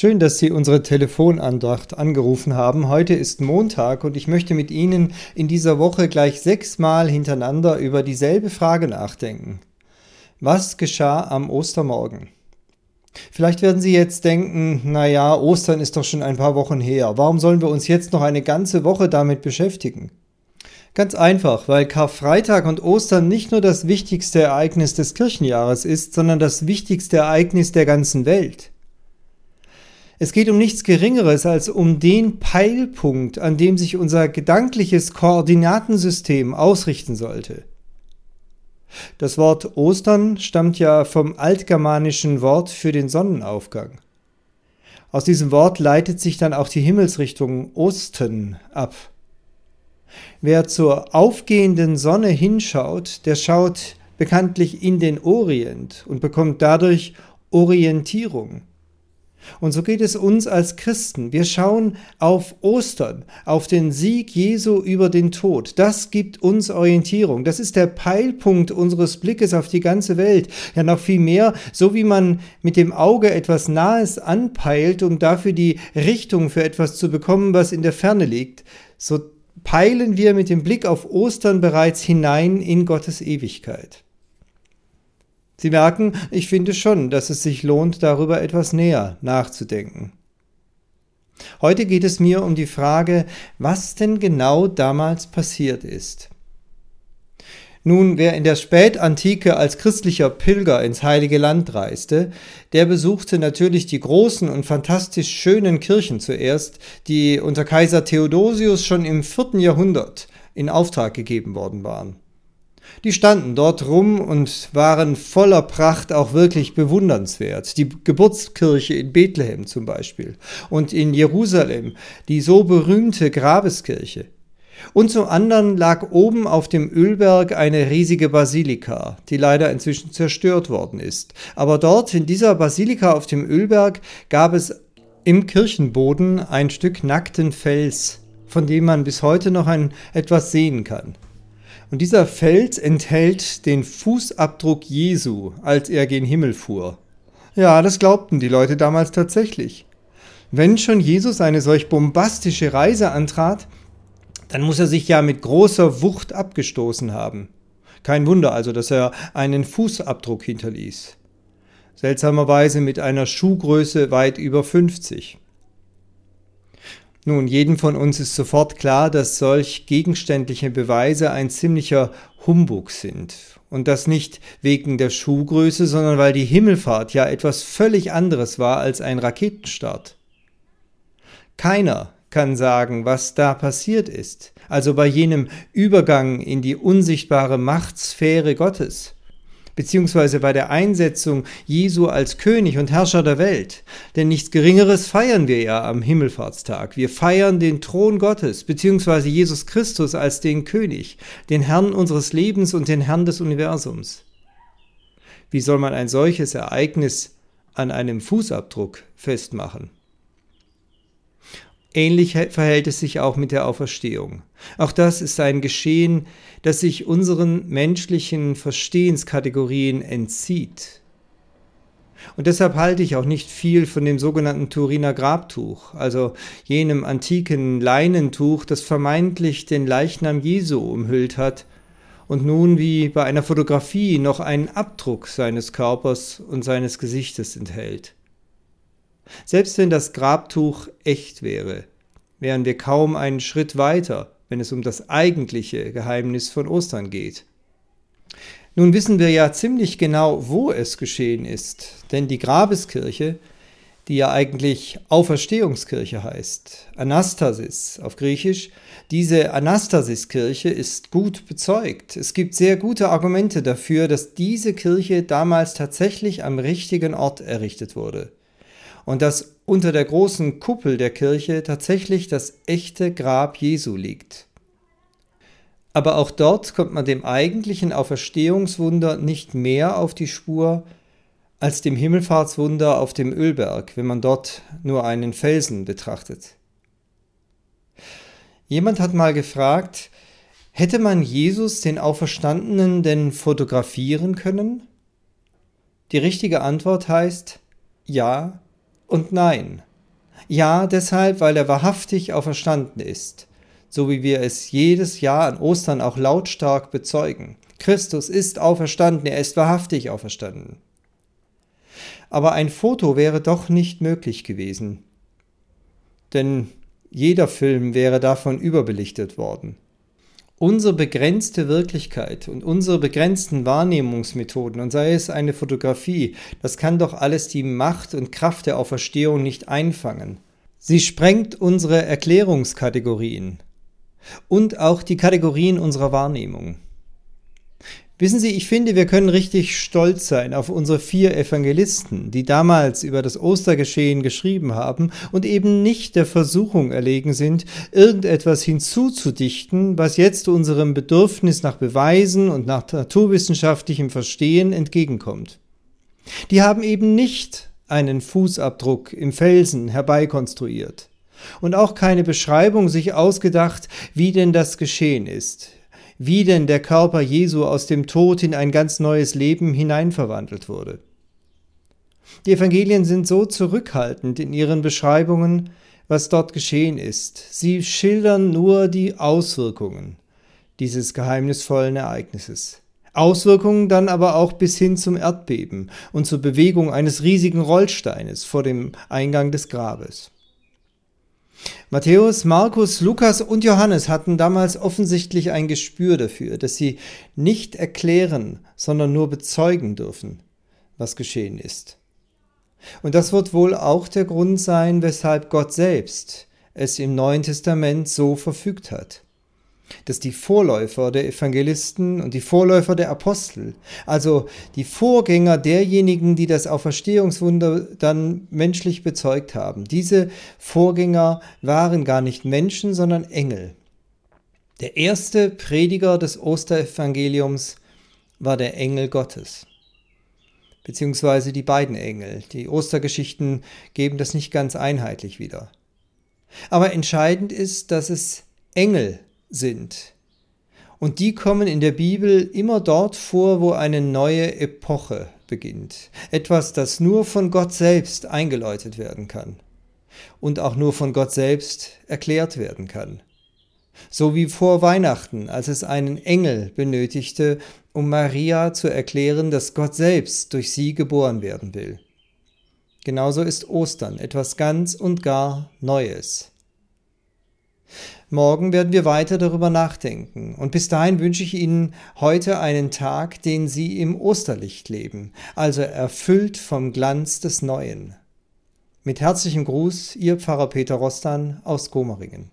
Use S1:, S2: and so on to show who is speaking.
S1: Schön, dass Sie unsere Telefonandacht angerufen haben. Heute ist Montag und ich möchte mit Ihnen in dieser Woche gleich sechsmal hintereinander über dieselbe Frage nachdenken. Was geschah am Ostermorgen? Vielleicht werden Sie jetzt denken, na ja, Ostern ist doch schon ein paar Wochen her. Warum sollen wir uns jetzt noch eine ganze Woche damit beschäftigen? Ganz einfach, weil Karfreitag und Ostern nicht nur das wichtigste Ereignis des Kirchenjahres ist, sondern das wichtigste Ereignis der ganzen Welt. Es geht um nichts Geringeres als um den Peilpunkt, an dem sich unser gedankliches Koordinatensystem ausrichten sollte. Das Wort Ostern stammt ja vom altgermanischen Wort für den Sonnenaufgang. Aus diesem Wort leitet sich dann auch die Himmelsrichtung Osten ab. Wer zur aufgehenden Sonne hinschaut, der schaut bekanntlich in den Orient und bekommt dadurch Orientierung. Und so geht es uns als Christen. Wir schauen auf Ostern, auf den Sieg Jesu über den Tod. Das gibt uns Orientierung. Das ist der Peilpunkt unseres Blickes auf die ganze Welt. Ja, noch viel mehr, so wie man mit dem Auge etwas Nahes anpeilt, um dafür die Richtung für etwas zu bekommen, was in der Ferne liegt, so peilen wir mit dem Blick auf Ostern bereits hinein in Gottes Ewigkeit. Sie merken, ich finde schon, dass es sich lohnt, darüber etwas näher nachzudenken. Heute geht es mir um die Frage, was denn genau damals passiert ist. Nun, wer in der Spätantike als christlicher Pilger ins Heilige Land reiste, der besuchte natürlich die großen und fantastisch schönen Kirchen zuerst, die unter Kaiser Theodosius schon im vierten Jahrhundert in Auftrag gegeben worden waren. Die standen dort rum und waren voller Pracht auch wirklich bewundernswert. Die Geburtskirche in Bethlehem zum Beispiel und in Jerusalem, die so berühmte Grabeskirche. Und zum anderen lag oben auf dem Ölberg eine riesige Basilika, die leider inzwischen zerstört worden ist. Aber dort in dieser Basilika auf dem Ölberg gab es im Kirchenboden ein Stück nackten Fels, von dem man bis heute noch ein etwas sehen kann. Und dieser Fels enthält den Fußabdruck Jesu, als er gen Himmel fuhr. Ja, das glaubten die Leute damals tatsächlich. Wenn schon Jesus eine solch bombastische Reise antrat, dann muss er sich ja mit großer Wucht abgestoßen haben. Kein Wunder also, dass er einen Fußabdruck hinterließ. Seltsamerweise mit einer Schuhgröße weit über 50. Nun, jedem von uns ist sofort klar, dass solch gegenständliche Beweise ein ziemlicher Humbug sind. Und das nicht wegen der Schuhgröße, sondern weil die Himmelfahrt ja etwas völlig anderes war als ein Raketenstart. Keiner kann sagen, was da passiert ist, also bei jenem Übergang in die unsichtbare Machtsphäre Gottes beziehungsweise bei der Einsetzung Jesu als König und Herrscher der Welt. Denn nichts Geringeres feiern wir ja am Himmelfahrtstag. Wir feiern den Thron Gottes, beziehungsweise Jesus Christus als den König, den Herrn unseres Lebens und den Herrn des Universums. Wie soll man ein solches Ereignis an einem Fußabdruck festmachen? Ähnlich verhält es sich auch mit der Auferstehung. Auch das ist ein Geschehen, das sich unseren menschlichen Verstehenskategorien entzieht. Und deshalb halte ich auch nicht viel von dem sogenannten Turiner Grabtuch, also jenem antiken Leinentuch, das vermeintlich den Leichnam Jesu umhüllt hat und nun wie bei einer Fotografie noch einen Abdruck seines Körpers und seines Gesichtes enthält. Selbst wenn das Grabtuch echt wäre, wären wir kaum einen Schritt weiter, wenn es um das eigentliche Geheimnis von Ostern geht. Nun wissen wir ja ziemlich genau, wo es geschehen ist, denn die Grabeskirche, die ja eigentlich Auferstehungskirche heißt, Anastasis auf Griechisch, diese Anastasiskirche ist gut bezeugt. Es gibt sehr gute Argumente dafür, dass diese Kirche damals tatsächlich am richtigen Ort errichtet wurde und dass unter der großen Kuppel der Kirche tatsächlich das echte Grab Jesu liegt. Aber auch dort kommt man dem eigentlichen Auferstehungswunder nicht mehr auf die Spur als dem Himmelfahrtswunder auf dem Ölberg, wenn man dort nur einen Felsen betrachtet. Jemand hat mal gefragt, hätte man Jesus den Auferstandenen denn fotografieren können? Die richtige Antwort heißt ja, und nein. Ja, deshalb, weil er wahrhaftig auferstanden ist, so wie wir es jedes Jahr an Ostern auch lautstark bezeugen. Christus ist auferstanden, er ist wahrhaftig auferstanden. Aber ein Foto wäre doch nicht möglich gewesen, denn jeder Film wäre davon überbelichtet worden. Unsere begrenzte Wirklichkeit und unsere begrenzten Wahrnehmungsmethoden, und sei es eine Fotografie, das kann doch alles die Macht und Kraft der Auferstehung nicht einfangen. Sie sprengt unsere Erklärungskategorien und auch die Kategorien unserer Wahrnehmung. Wissen Sie, ich finde, wir können richtig stolz sein auf unsere vier Evangelisten, die damals über das Ostergeschehen geschrieben haben und eben nicht der Versuchung erlegen sind, irgendetwas hinzuzudichten, was jetzt unserem Bedürfnis nach Beweisen und nach naturwissenschaftlichem Verstehen entgegenkommt. Die haben eben nicht einen Fußabdruck im Felsen herbeikonstruiert und auch keine Beschreibung sich ausgedacht, wie denn das geschehen ist, wie denn der Körper Jesu aus dem Tod in ein ganz neues Leben hineinverwandelt wurde. Die Evangelien sind so zurückhaltend in ihren Beschreibungen, was dort geschehen ist. Sie schildern nur die Auswirkungen dieses geheimnisvollen Ereignisses. Auswirkungen dann aber auch bis hin zum Erdbeben und zur Bewegung eines riesigen Rollsteines vor dem Eingang des Grabes. Matthäus, Markus, Lukas und Johannes hatten damals offensichtlich ein Gespür dafür, dass sie nicht erklären, sondern nur bezeugen dürfen, was geschehen ist. Und das wird wohl auch der Grund sein, weshalb Gott selbst es im Neuen Testament so verfügt hat dass die Vorläufer der Evangelisten und die Vorläufer der Apostel, also die Vorgänger derjenigen, die das Auferstehungswunder dann menschlich bezeugt haben, diese Vorgänger waren gar nicht Menschen, sondern Engel. Der erste Prediger des Osterevangeliums war der Engel Gottes, beziehungsweise die beiden Engel. Die Ostergeschichten geben das nicht ganz einheitlich wieder. Aber entscheidend ist, dass es Engel sind. Und die kommen in der Bibel immer dort vor, wo eine neue Epoche beginnt. Etwas, das nur von Gott selbst eingeläutet werden kann und auch nur von Gott selbst erklärt werden kann. So wie vor Weihnachten, als es einen Engel benötigte, um Maria zu erklären, dass Gott selbst durch sie geboren werden will. Genauso ist Ostern etwas ganz und gar Neues. Morgen werden wir weiter darüber nachdenken. Und bis dahin wünsche ich Ihnen heute einen Tag, den Sie im Osterlicht leben, also erfüllt vom Glanz des Neuen. Mit herzlichem Gruß, Ihr Pfarrer Peter Rostan aus Gomeringen.